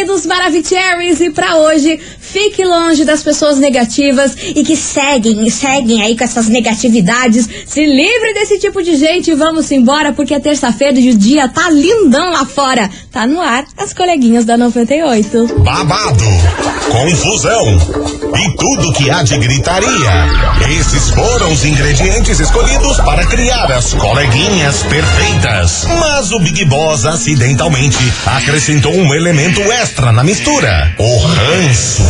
queridos Maravicheries, e pra hoje, fique longe das pessoas negativas e que seguem seguem aí com essas negatividades. Se livre desse tipo de gente e vamos embora, porque é terça-feira e o dia tá lindão lá fora. Tá no ar, as coleguinhas da 98. Babado, confusão e tudo que há de gritaria. Esses foram os ingredientes escolhidos para criar as coleguinhas perfeitas. Mas o Big Boss acidentalmente acrescentou um elemento extra na mistura: o ranço.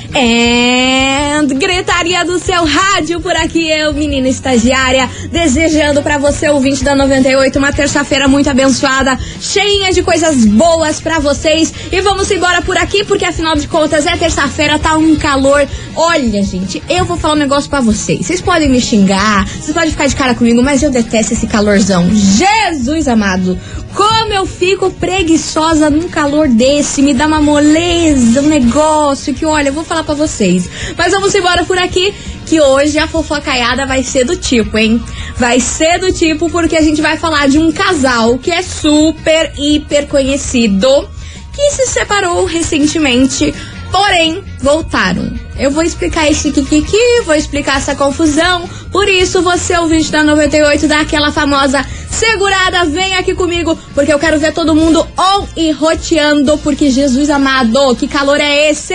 e gritaria do seu rádio por aqui eu, menina estagiária, desejando para você ouvinte da 98 uma terça-feira muito abençoada, cheia de coisas boas para vocês. E vamos embora por aqui porque afinal de contas é terça-feira, tá um calor. Olha, gente, eu vou falar um negócio para vocês. Vocês podem me xingar, vocês podem ficar de cara comigo, mas eu detesto esse calorzão. Jesus amado, como eu fico preguiçosa num calor desse, me dá uma moleza, um negócio que, olha, eu vou falar para vocês. Mas vamos embora por aqui, que hoje a fofocaiada vai ser do tipo, hein? Vai ser do tipo porque a gente vai falar de um casal que é super, hiper conhecido, que se separou recentemente, porém voltaram. Eu vou explicar esse kikiki, vou explicar essa confusão. Por isso, você, ouvinte da 98, dá aquela famosa segurada, vem aqui comigo, porque eu quero ver todo mundo on e roteando, porque Jesus amado, que calor é esse?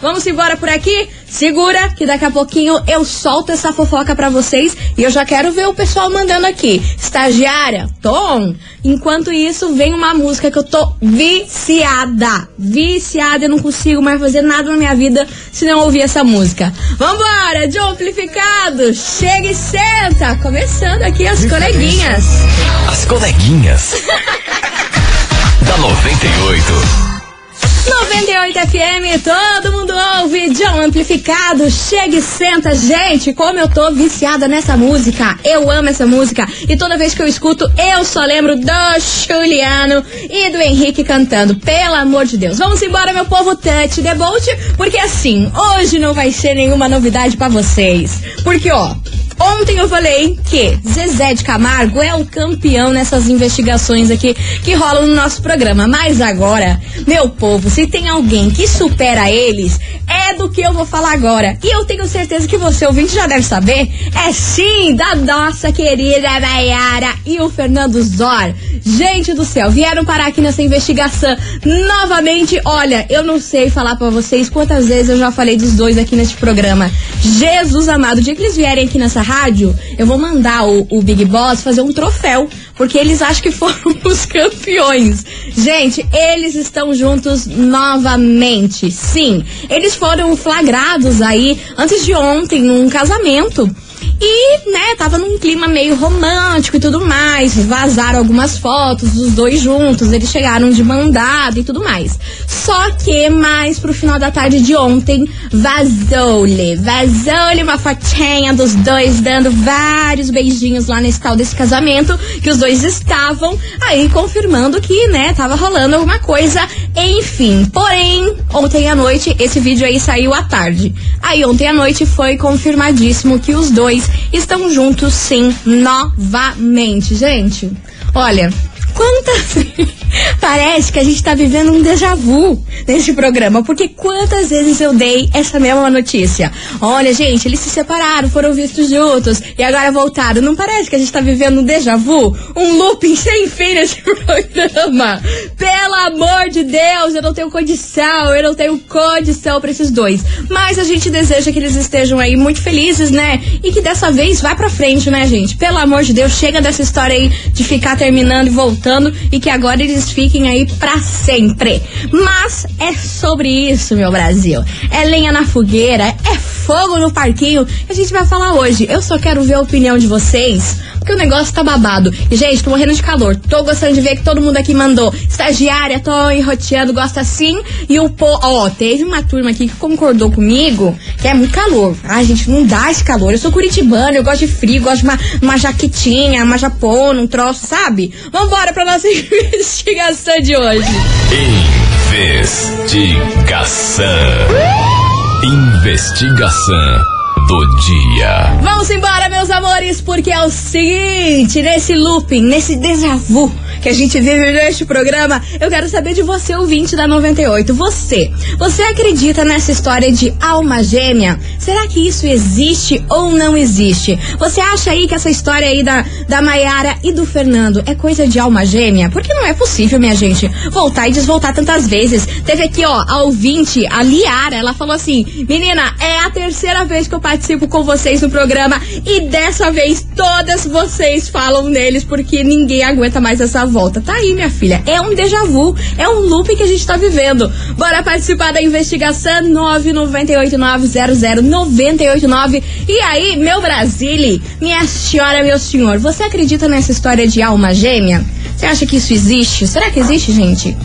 Vamos embora por aqui? Segura que daqui a pouquinho eu solto essa fofoca para vocês e eu já quero ver o pessoal mandando aqui. Estagiária, Tom. Enquanto isso, vem uma música que eu tô viciada. Viciada, eu não consigo mais fazer nada na minha vida se não ouvir essa música. Vambora, de amplificado. Chega e senta. Começando aqui as coleguinhas. As coleguinhas. da 98. 98 FM, todo mundo ouve, John Amplificado, chega e senta, gente, como eu tô viciada nessa música, eu amo essa música, e toda vez que eu escuto, eu só lembro do Juliano e do Henrique cantando, pelo amor de Deus. Vamos embora, meu povo touch debolt, porque assim, hoje não vai ser nenhuma novidade para vocês, porque ó, Ontem eu falei que Zezé de Camargo é o campeão nessas investigações aqui que rolam no nosso programa. Mas agora, meu povo, se tem alguém que supera eles, é do que eu vou falar agora. E eu tenho certeza que você, ouvinte, já deve saber. É sim da nossa querida Mayara e o Fernando Zor. Gente do céu, vieram parar aqui nessa investigação novamente. Olha, eu não sei falar para vocês quantas vezes eu já falei dos dois aqui neste programa. Jesus amado, o dia que eles vierem aqui nessa rádio, eu vou mandar o, o Big Boss fazer um troféu, porque eles acham que foram os campeões. Gente, eles estão juntos novamente. Sim, eles foram flagrados aí antes de ontem num casamento. E, né, tava num clima meio romântico e tudo mais. Vazaram algumas fotos dos dois juntos, eles chegaram de mandado e tudo mais. Só que mais pro final da tarde de ontem, vazou-lhe, vazou-lhe uma fotinha dos dois dando vários beijinhos lá nesse tal desse casamento, que os dois estavam aí confirmando que, né, tava rolando alguma coisa, enfim. Porém, ontem à noite, esse vídeo aí saiu à tarde. Aí ontem à noite foi confirmadíssimo que os dois estão juntos sim, novamente. Gente, olha, quantas. Parece que a gente tá vivendo um déjà vu nesse programa, porque quantas vezes eu dei essa mesma notícia? Olha, gente, eles se separaram, foram vistos juntos e agora voltaram. Não parece que a gente tá vivendo um déjà vu? Um looping sem fim nesse programa? Pelo amor de Deus, eu não tenho condição, eu não tenho condição pra esses dois. Mas a gente deseja que eles estejam aí muito felizes, né? E que dessa vez vá pra frente, né, gente? Pelo amor de Deus, chega dessa história aí de ficar terminando e voltando e que agora eles fiquem aí pra sempre. Mas é sobre isso, meu Brasil. É lenha na fogueira, é fogo no parquinho que a gente vai falar hoje. Eu só quero ver a opinião de vocês, porque o negócio tá babado. Gente, tô morrendo de calor. Tô gostando de ver que todo mundo aqui mandou. Estagiária, tô enroteando, gosta assim. E o pô, ó, teve uma turma aqui que concordou comigo que é muito calor. Ai, gente, não dá esse calor. Eu sou curitibana, eu gosto de frio, gosto de uma, uma jaquetinha, uma japona, um troço, sabe? Vambora pra nossa investigação de hoje. Investigação. Investigação do dia. Vamos embora, meus amores, porque é o seguinte, nesse looping, nesse déjà vu que a gente vive neste programa, eu quero saber de você, ouvinte da 98. Você, você acredita nessa história de alma gêmea? Será que isso existe ou não existe? Você acha aí que essa história aí da, da Maiara e do Fernando é coisa de alma gêmea? Porque não é possível, minha gente, voltar e desvoltar tantas vezes. Teve aqui, ó, a ouvinte, a Liara, ela falou assim: Menina, é a terceira vez que eu participo com vocês no programa e dessa vez todas vocês falam neles porque ninguém aguenta mais essa volta. Tá aí, minha filha. É um déjà vu, é um loop que a gente tá vivendo. Bora participar da investigação 998900989. E aí, meu Brasile, minha senhora, meu senhor, você acredita nessa história de alma gêmea? Você acha que isso existe? Será que existe, gente?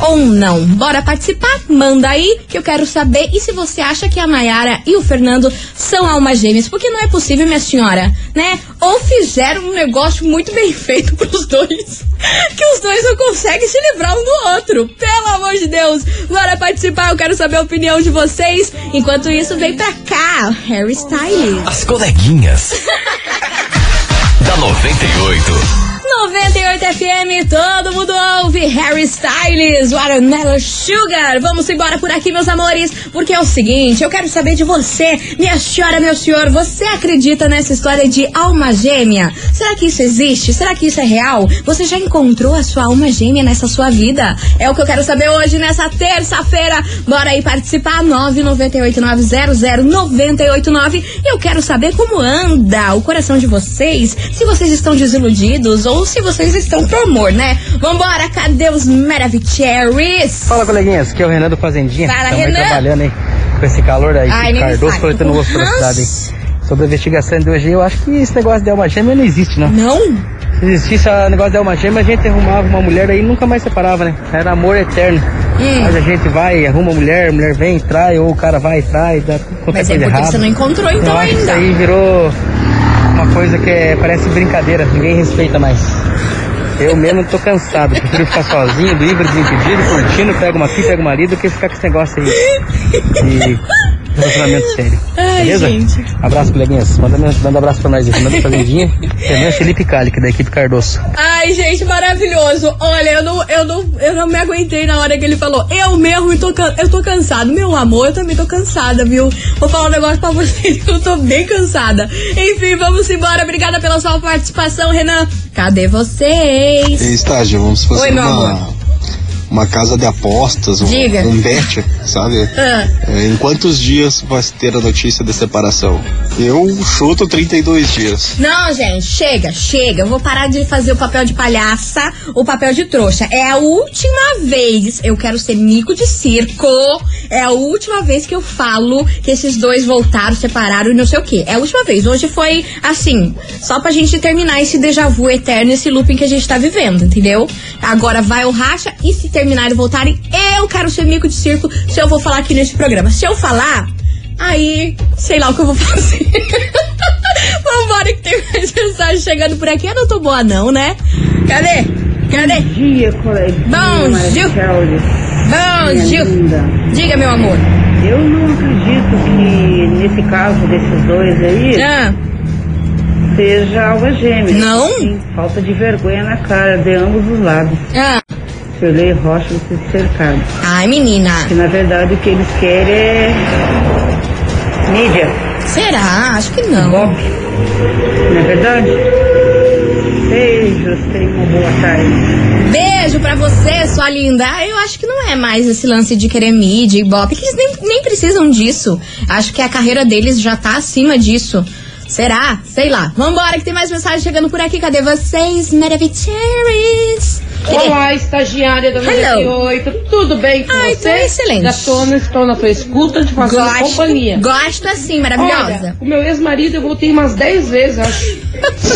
Ou não? Bora participar? Manda aí que eu quero saber. E se você acha que a Mayara e o Fernando são almas gêmeas? Porque não é possível, minha senhora, né? Ou fizeram um negócio muito bem feito pros dois, que os dois não conseguem se livrar um do outro. Pelo amor de Deus! Bora participar, eu quero saber a opinião de vocês. Enquanto isso, vem pra cá, Harry Styles. As coleguinhas. da 98. 98 FM, todo mundo ouve Harry Styles, Watermelon Sugar. Vamos embora por aqui, meus amores, porque é o seguinte, eu quero saber de você, minha senhora, meu senhor, você acredita nessa história de alma gêmea? Será que isso existe? Será que isso é real? Você já encontrou a sua alma gêmea nessa sua vida? É o que eu quero saber hoje, nessa terça-feira. Bora aí participar, 998900989. E eu quero saber como anda o coração de vocês, se vocês estão desiludidos ou se vocês estão pro amor, né? Vambora, cadê os Maravicheries? Fala, coleguinhas, aqui é o Renan do Fazendinha. Fala, Também Renan. trabalhando aí com esse calor aí, Ai, Cardoso coletando osso pela cidade aí. Sobre a investigação de hoje, eu acho que esse negócio de alma gêmea não existe, não. Não? Se existisse o negócio de alma gêmea, a gente arrumava uma mulher aí e nunca mais separava, né? Era amor eterno. Hum. Mas a gente vai, arruma uma mulher, a mulher vem, trai, ou o cara vai trai, dá tudo Mas é porque você não encontrou então eu que isso ainda. aí virou coisa que é- parece brincadeira, ninguém respeita mais. Eu mesmo tô cansado, prefiro ficar sozinho, livre, desimpedido, curtindo, pego uma aqui, pego uma ali, do que ficar com esse negócio aí de relacionamento sério. Ai, Beleza? gente. Abraço, coleguinhas. Manda, manda um abraço pra nós aí. Manda fazendinha. Renan Felipe Calic, da equipe Cardoso. Ai, gente, maravilhoso. Olha, eu não, eu não, eu não me aguentei na hora que ele falou. Eu mesmo tô, eu tô cansado. Meu amor, eu também tô cansada, viu? Vou falar um negócio pra vocês que eu tô bem cansada. Enfim, vamos embora. Obrigada pela sua participação, Renan. Cadê vocês? Ei, estágio, vamos fazer Oi, meu uma, amor. Uma casa de apostas, um, Diga. um bet, sabe? Ah. É, em quantos dias vai ter a notícia de separação? Eu chuto 32 dias. Não, gente, chega, chega. Eu vou parar de fazer o papel de palhaça, o papel de trouxa. É a última vez. Eu quero ser mico de circo. É a última vez que eu falo que esses dois voltaram, separaram e não sei o quê. É a última vez. Hoje foi assim, só pra gente terminar esse déjà vu eterno, esse looping que a gente tá vivendo, entendeu? Agora vai o racha e se terminarem e voltarem, eu quero ser mico de circo se eu vou falar aqui nesse programa. Se eu falar, Aí, sei lá o que eu vou fazer. Vambora que tem mais mensagem chegando por aqui. Eu não tô boa não, né? Cadê? Cadê? dia, coleguinha. Bom. Maravilhosa, Bom, linda. Diga, meu amor. Eu não acredito que nesse caso desses dois aí Ah, seja algo gêmeo. Não? Sim, falta de vergonha na cara de ambos os lados. ah. Shirley Rocha você cercado. Ai, menina. Que na verdade o que eles querem é mídia, Será? Acho que não. golpe. Não é verdade? Beijos, tenha uma boa tarde. Beijo pra você, sua linda. Ah, Eu acho que não é mais esse lance de querer mídia e bop, que eles nem, nem precisam disso. Acho que a carreira deles já tá acima disso. Será? Sei lá. Vambora que tem mais mensagem chegando por aqui. Cadê vocês, Maravicheries? Olá, estagiária da Hello. 98. Tudo bem com Ai, você? tô excelente. Já tô, não estou na tua escuta, te fazendo Gosto, companhia. gosto assim, maravilhosa. Olha, o meu ex-marido eu voltei umas 10 vezes, acho.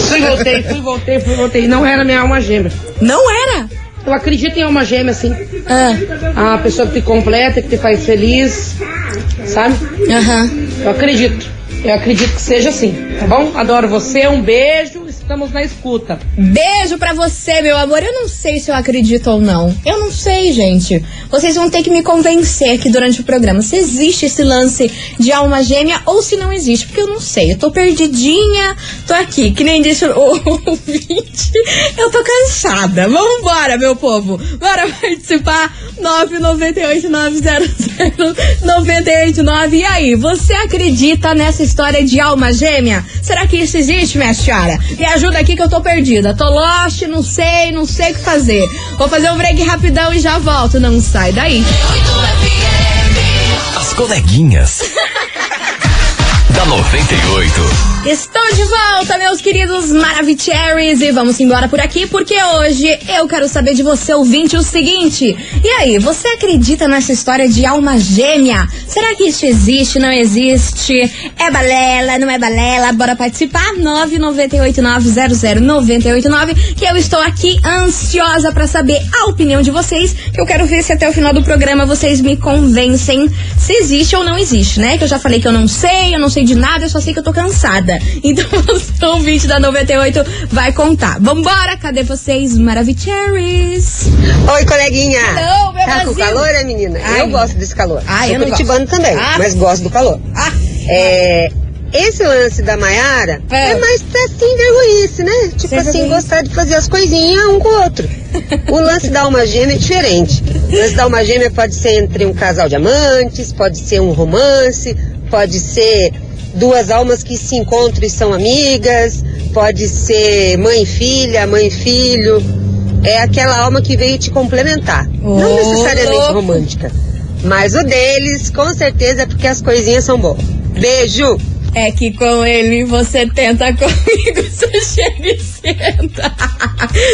fui, voltei, fui, voltei, fui, voltei. Não era minha alma gêmea. Não era? Eu acredito em alma gêmea, assim. Ah, A pessoa que te completa, que te faz feliz, sabe? Aham. Eu acredito. Eu acredito que seja assim, tá bom? Adoro você, um beijo, estamos na escuta. Beijo pra você, meu amor. Eu não sei se eu acredito ou não. Eu não sei, gente. Vocês vão ter que me convencer aqui durante o programa se existe esse lance de alma gêmea ou se não existe. Porque eu não sei. Eu tô perdidinha, tô aqui. Que nem disse o ouvinte. Eu tô cansada. Vambora, meu povo. Bora participar. 998-900-989. E aí, você acredita nessa história de alma gêmea? Será que isso existe, minha senhora? Me ajuda aqui que eu tô perdida. Tô lost, não sei, não sei o que fazer. Vou fazer um break rapidão e já volto. Não sai daí. As coleguinhas. da 98. Estou de volta, meus queridos Maravicheries, e vamos embora por aqui porque hoje eu quero saber de você, ouvinte, o seguinte. E aí, você acredita nessa história de alma gêmea? Será que isso existe, não existe? É balela, não é balela? Bora participar? 998900989, que eu estou aqui ansiosa pra saber a opinião de vocês, que eu quero ver se até o final do programa vocês me convencem se existe ou não existe, né? Que eu já falei que eu não sei, eu não sei de nada, eu só sei que eu tô cansada. Então você, ouvinte da 98, vai contar. Vambora, cadê vocês, Maravicheries? Oi, coleguinha. Hello, meu tá com calor, é, menina? Ai. eu gosto desse calor. Sou eu não curitibano gosto. também, Ah. mas gosto do calor. Ah, É, esse lance da Maiara É. é, mais pra sem vergonhice, né? Tipo Sem assim, gostar de fazer as coisinhas um com o outro. o lance da alma gêmea é diferente. O lance da alma gêmea pode ser entre um casal de amantes, pode ser um romance, pode ser duas almas que se encontram e são amigas, pode ser mãe e filha, mãe e filho. É aquela alma que veio te complementar. Não Ô, necessariamente romântica. Mas o deles, com certeza, é porque as coisinhas são boas. Beijo! É que com ele você tenta comigo, você chega e senta.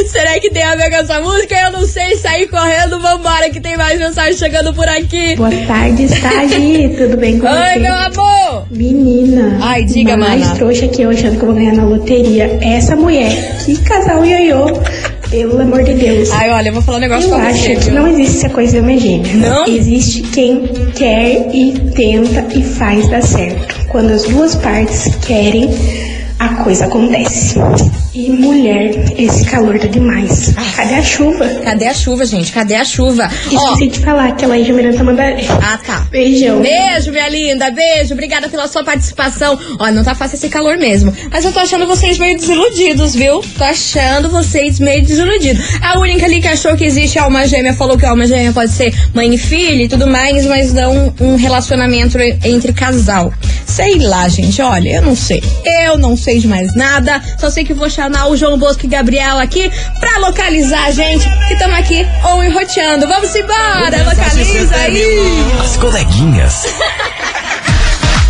Será que tem a ver com essa música? Eu não sei, sair correndo, vambora que tem mais mensagem chegando por aqui. Boa tarde, Stagi. Tudo bem com Oi, você? meu amor! Menina. Ai, diga, mais mana. trouxa que eu achando que eu vou ganhar na loteria. Essa mulher. Que casal ioiô. Pelo amor de Deus. Ai, olha, eu vou falar um negócio eu pra acho você. que viu? não existe essa coisa de alma gêmea. Não? Existe quem quer e tenta e faz dar certo. Quando as duas partes querem, a coisa acontece. E mulher, esse calor tá demais. Cadê a chuva? Cadê a chuva, gente? Cadê a chuva? Esqueci de falar que ela é de Miranda Mandaré. ah, tá. Beijão. Beijo, minha linda, beijo. Obrigada pela sua participação. Ó, não tá fácil esse calor mesmo. Mas eu tô achando vocês meio desiludidos, viu? Tô achando vocês meio desiludidos. A única ali que achou que existe alma gêmea falou que a alma gêmea pode ser mãe e filho e tudo mais, mas não um relacionamento entre casal. Sei lá, gente, olha, eu não sei. Eu não sei de mais nada. Só sei que vou chamar o João Bosco e Gabriel aqui pra localizar a gente que estamos aqui ou enroteando. Vamos embora, localiza aí. As coleguinhas.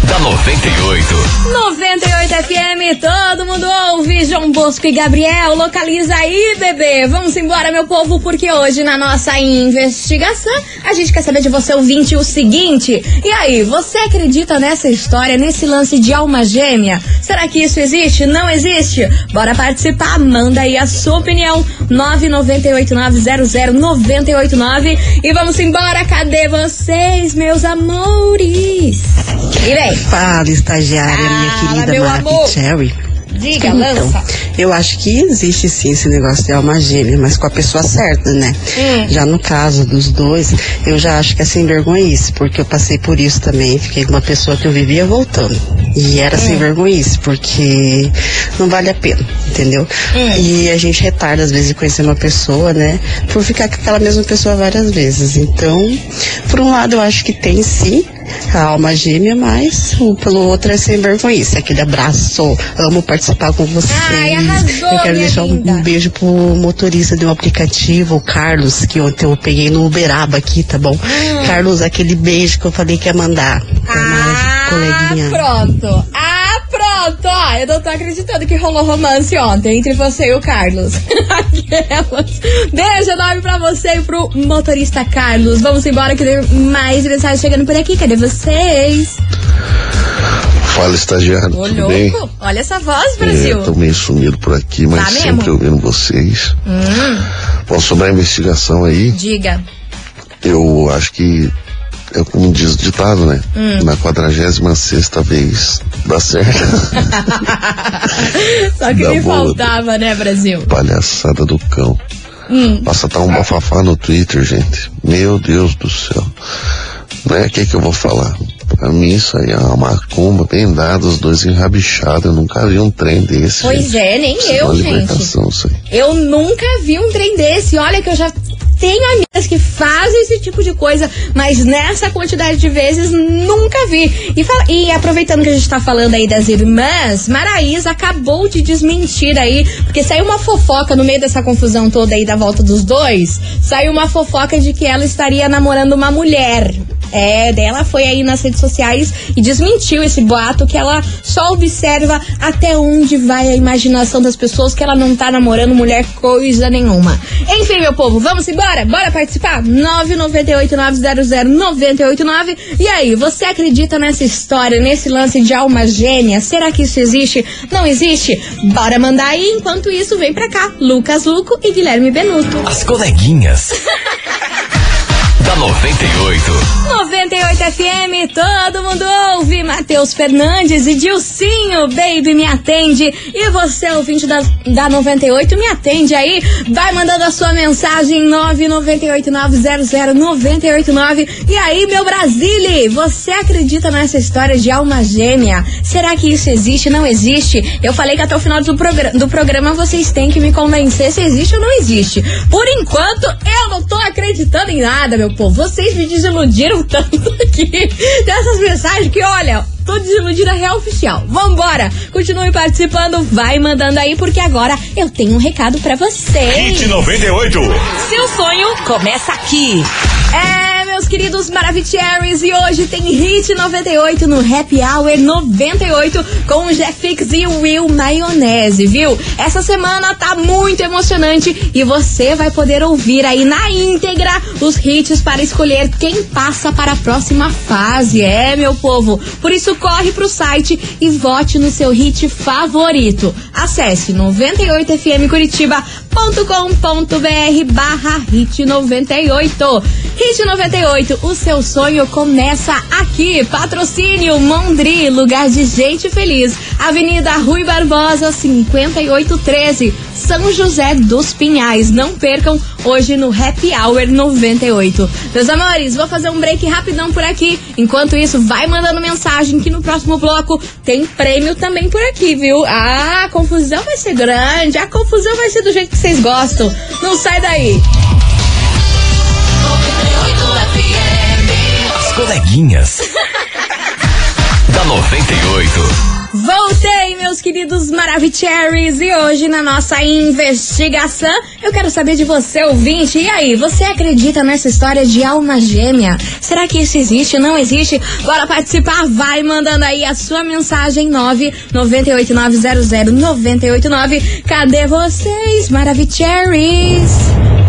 da 98. 98 FM, todo mundo ouve. João Bosco e Gabriel, localiza aí, bebê. Vamos embora, meu povo, porque hoje na nossa investigação a gente quer saber de você, ouvinte, o seguinte. E aí, você acredita nessa história, nesse lance de alma gêmea? Será que isso existe? Não existe? Bora participar, manda aí a sua opinião. 998900989 e vamos embora. Cadê vocês, meus amores? E vem. Fala, estagiária, minha Fala, querida amor. Cherry. Diga, Então, lança. eu acho que existe sim esse negócio de alma gêmea, mas com a pessoa certa, né? Hum. Já no caso dos dois, eu já acho que é sem vergonhice, porque eu passei por isso também. Fiquei com uma pessoa que eu vivia voltando. E era sem Hum. vergonhice, porque não vale a pena, entendeu? Hum. E a gente retarda, às vezes, de conhecer uma pessoa, né? Por ficar com aquela mesma pessoa várias vezes. Então, por um lado, eu acho que tem sim a alma gêmea, mas o- pelo outro é sem vergonhice. Aquele abraço, amo participar com vocês. Ai, arrasou, eu quero deixar um, linda. um beijo pro motorista de um aplicativo, o Carlos, que ontem eu peguei no Uberaba aqui, tá bom? Carlos, aquele beijo que eu falei que ia mandar. Pra Ah, coleguinha. pronto. Ah, pronto. Ó, eu não tô acreditando que rolou romance ontem entre você e o Carlos. Aquelas. Beijo enorme pra você e pro motorista Carlos. Vamos embora que tem mais mensagens chegando por aqui. Cadê vocês? Fala, estagiário, Ô, tudo bem? Olha essa voz, Brasil. É, tô meio sumido por aqui, mas Tá mesmo? sempre ouvindo vocês. Hum, Bom, sobre a investigação aí, diga. eu acho que é como diz o ditado, né? Hum. Na 46 vez dá certo. Só que me faltava, né, Brasil? Palhaçada do cão. Hum. Passa tá um bafafá no Twitter, gente. Meu Deus do céu. Né? O que que eu vou falar? Pra mim isso aí é uma macumba bem dada, os dois enrabichados. Eu nunca vi um trem desse. Pois gente. é, nem Isso é eu, gente. Eu nunca vi um trem desse. Olha que eu já tenho amigas que fazem esse tipo de coisa, mas nessa quantidade de vezes nunca vi. E, fala- e aproveitando que a gente tá falando aí das irmãs, Maraísa acabou de desmentir aí, porque saiu uma fofoca no meio dessa confusão toda aí da volta dos dois. Saiu uma fofoca de que ela estaria namorando uma mulher. É, dela foi aí nas redes sociais e desmentiu esse boato que ela só observa até onde vai a imaginação das pessoas que ela não tá namorando mulher coisa nenhuma. Enfim, meu povo, vamos embora? Bora participar? 998-900-989. E aí, você acredita nessa história, nesse lance de alma gêmea? Será que isso existe? Não existe? Bora mandar aí. Enquanto isso, vem pra cá. Lucas Luco e Guilherme Benuto. As coleguinhas. da 98. 98 FM, todo mundo ouve. Matheus Fernandes e Dilcinho, baby, me atende. E você, ouvinte da, da 98, me atende aí. Vai mandando a sua mensagem 998900989. E aí, meu Brasile, você acredita nessa história de alma gêmea? Será que isso existe? Não existe? Eu falei que até o final do, progra do programa vocês têm que me convencer se existe ou não existe. Por enquanto, eu não tô acreditando em nada, meu povo. Vocês me desiludiram tanto aqui dessas mensagens que, olha, tô desiludida real oficial. Vambora! Continue participando, vai mandando aí, porque agora eu tenho um recado pra vocês. Hit 98. Seu sonho começa aqui. É, meus queridos Maravicheries, e hoje tem Hit 98 no Happy Hour 98 com Jeffix e Will Maionese, viu? Essa semana tá muito emocionante e você vai poder ouvir aí na íntegra os hits para escolher quem passa para a próxima fase. É, meu povo. Por isso corre pro site e vote no seu hit favorito. Acesse 98fmcuritiba.com.br barra hit 98. Hit 98, o seu sonho começa aqui. Patrocínio Mondri, lugar de gente feliz. Avenida Rui Barbosa, 5813, São José dos Pinhais. Não percam hoje no Happy Hour 98. Meus amores, vou fazer um break rapidão por aqui. Enquanto isso, vai mandando mensagem que no próximo bloco tem prêmio também por aqui, viu? Ah, a confusão vai ser grande, a confusão vai ser do jeito que vocês gostam. Não sai daí. Coleguinhas. da 98. Voltei, meus queridos Maravicheries, e hoje na nossa investigação eu quero saber de você, ouvinte. E aí, você acredita nessa história de alma gêmea? Será que isso existe? Não existe? Bora participar? Vai mandando aí a sua mensagem 998900989. Cadê vocês, Maravicheries?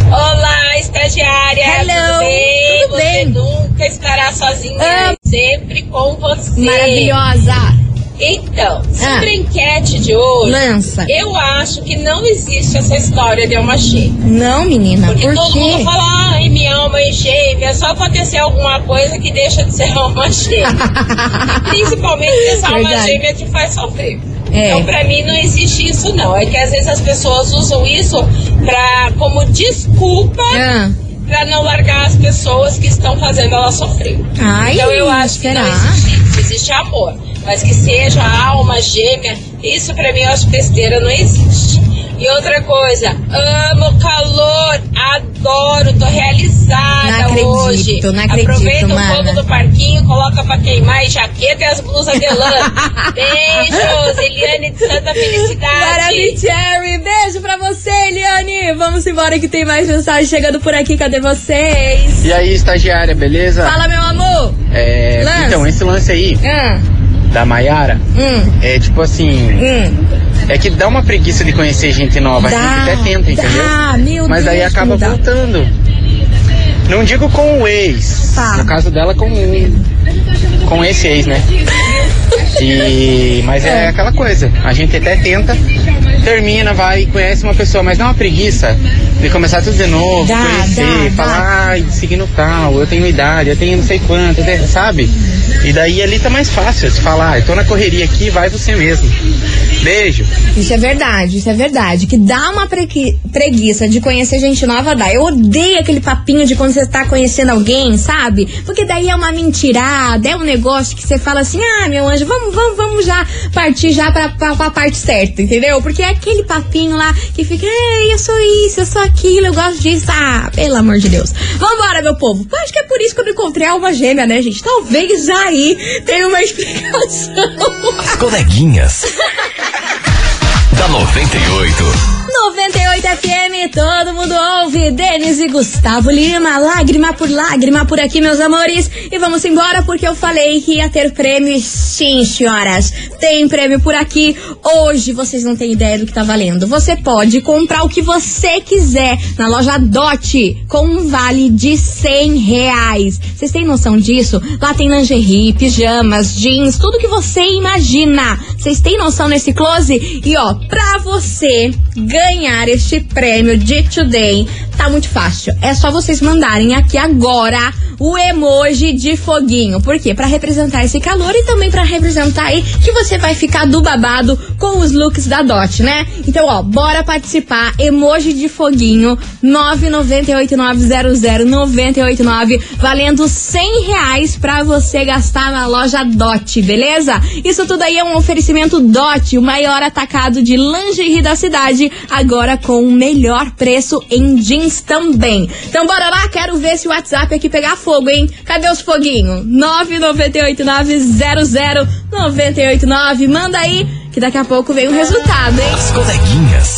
Olá, estagiária. Hello, Tudo bem? tudo você bem? Nunca estará sozinha, Ah. sempre com você. Maravilhosa! Então, Ah. sobre a enquete de hoje, Lança. eu acho que não existe essa história de alma gêmea. Não, menina, Porque por todo quê? mundo fala, ai, minha alma é gêmea, só acontecer alguma coisa que deixa de ser alma gêmea. principalmente que essa alma Verdade. gêmea te faz sofrer. É. Então, pra mim, não existe isso, não. É que às vezes as pessoas usam isso pra, como desculpa Ah. Pra não largar as pessoas que estão fazendo ela sofrer. Ai, então eu acho que será? não existe isso. Existe amor. Mas que seja alma gêmea, isso pra mim eu acho besteira, não existe. E outra coisa, amo o calor, adoro, tô realizada Não acredito, hoje. não acredito, Aproveita o mana. fogo do parquinho, coloca pra queimar e jaqueta e as blusas de lã. Beijos, Eliane de Santa Felicidade. Maravicherry, beijo pra você, Eliane. Vamos embora que tem mais mensagem chegando por aqui. Cadê vocês? E aí, estagiária, beleza? Fala, meu amor. É, Lance. então, esse lance aí, Ah, da Maiara, Hum. é tipo assim. É que dá uma preguiça de conhecer gente nova. a Dá, gente até tenta, entendeu? dá, meu Mas aí Deus, acaba como dá. voltando. Não digo com o ex. Tá. No caso dela, com com esse ex, né? E, mas é. aquela coisa. A gente até tenta, termina, vai, conhece uma pessoa, mas dá uma preguiça de começar tudo de novo, Dá, conhecer, dá, falar, ai, signo tal, eu tenho idade, eu tenho não sei quanto, sabe? E daí ali tá mais fácil de falar, ah, eu tô na correria aqui, vai você mesmo. Beijo. Isso é verdade, isso é verdade. Que dá uma preguiça de conhecer gente nova, dá. Eu odeio aquele papinho de quando você tá conhecendo alguém, sabe? Porque daí é uma mentirada, é um negócio que você fala assim, ah, meu anjo, vamos, vamos, vamos já partir já pra, pra, pra parte certa, entendeu? Porque é aquele papinho lá que fica, ei, eu sou isso, eu sou aquilo, eu gosto disso. Ah, pelo amor de Deus. Vambora, meu povo. Acho que é por isso que eu não encontrei a alma gêmea, né, gente? Talvez aí tenha uma explicação. As coleguinhas. da 98. 98 FM, todo mundo ouve. Denis e Gustavo Lima, lágrima por lágrima por aqui, meus amores. E vamos embora porque eu falei que ia ter prêmio. Sim, senhoras, tem prêmio por aqui. Hoje vocês não têm ideia do que tá valendo. Você pode comprar o que você quiser na loja Dot com um vale de 100 reais. Vocês têm noção disso? Lá tem lingerie, pijamas, jeans, tudo que você imagina. Vocês têm noção nesse close? E ó, pra você ganhar este prêmio de Today, tá muito fácil. É só vocês mandarem aqui agora o emoji de foguinho. Por quê? Pra representar esse calor e também pra representar aí que você vai ficar do babado com os looks da Dot, né? Então, ó, bora participar. Emoji de foguinho 998900989 valendo 100 reais pra você gastar na loja Dot, beleza? Isso tudo aí é um oferecimento Dot, o maior atacado de lingerie da cidade, agora com o melhor preço em jeans também. Então bora lá, quero ver se o WhatsApp aqui pegar fogo, hein? Cadê os foguinhos? 998900989, manda aí que daqui a pouco vem o resultado, hein? As coleguinhas.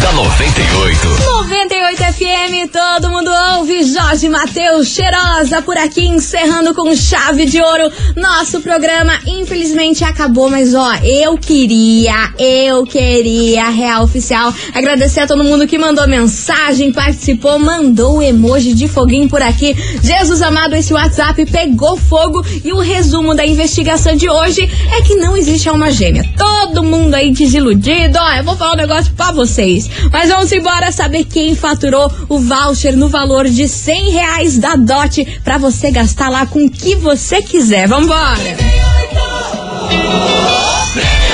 Da 98. 98 FM, todo mundo ouve. Jorge Matheus, cheirosa por aqui, encerrando com chave de ouro. Nosso programa, infelizmente, acabou, mas ó, eu queria, eu queria, real oficial, agradecer a todo mundo que mandou mensagem, participou, mandou o emoji de foguinho por aqui. Jesus amado, esse WhatsApp pegou fogo e o resumo da investigação de hoje é que não existe alma gêmea. Todo mundo aí desiludido, ó, eu vou falar um negócio pra vocês. Mas vamos embora saber quem faturou o voucher no valor de 100 reais da DOT pra você gastar lá com o que você quiser. Vambora!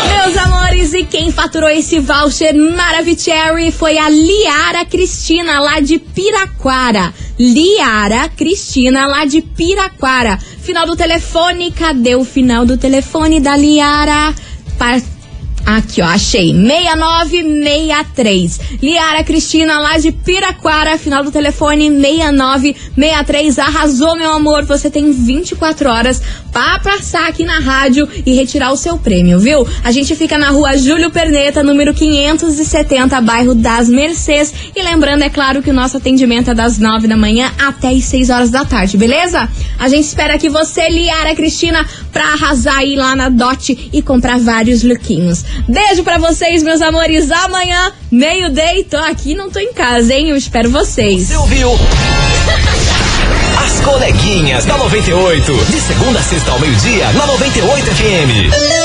Meus amores, e quem faturou esse voucher Maravicherry foi a Liara Cristina, lá de Piraquara. Liara Cristina, lá de Piraquara. Final do telefone, cadê o final do telefone da Liara? Aqui, ó, achei. 6963. Liara Cristina, lá de Piraquara, final do telefone 6963. Arrasou, meu amor. Você tem 24 horas pra passar aqui na rádio e retirar o seu prêmio, viu? A gente fica na rua Júlio Perneta, número 570, bairro das Mercês. E lembrando, é claro, que o nosso atendimento é das 9 da manhã até as 6 horas da tarde, beleza? A gente espera que você, Liara Cristina, pra arrasar aí lá na Dot e comprar vários lookinhos. Beijo pra vocês, meus amores. Amanhã, meio-day, tô aqui, não tô em casa, hein? Eu espero vocês. Você ouviu? As coleguinhas da 98. De segunda a sexta ao meio-dia, na 98 FM.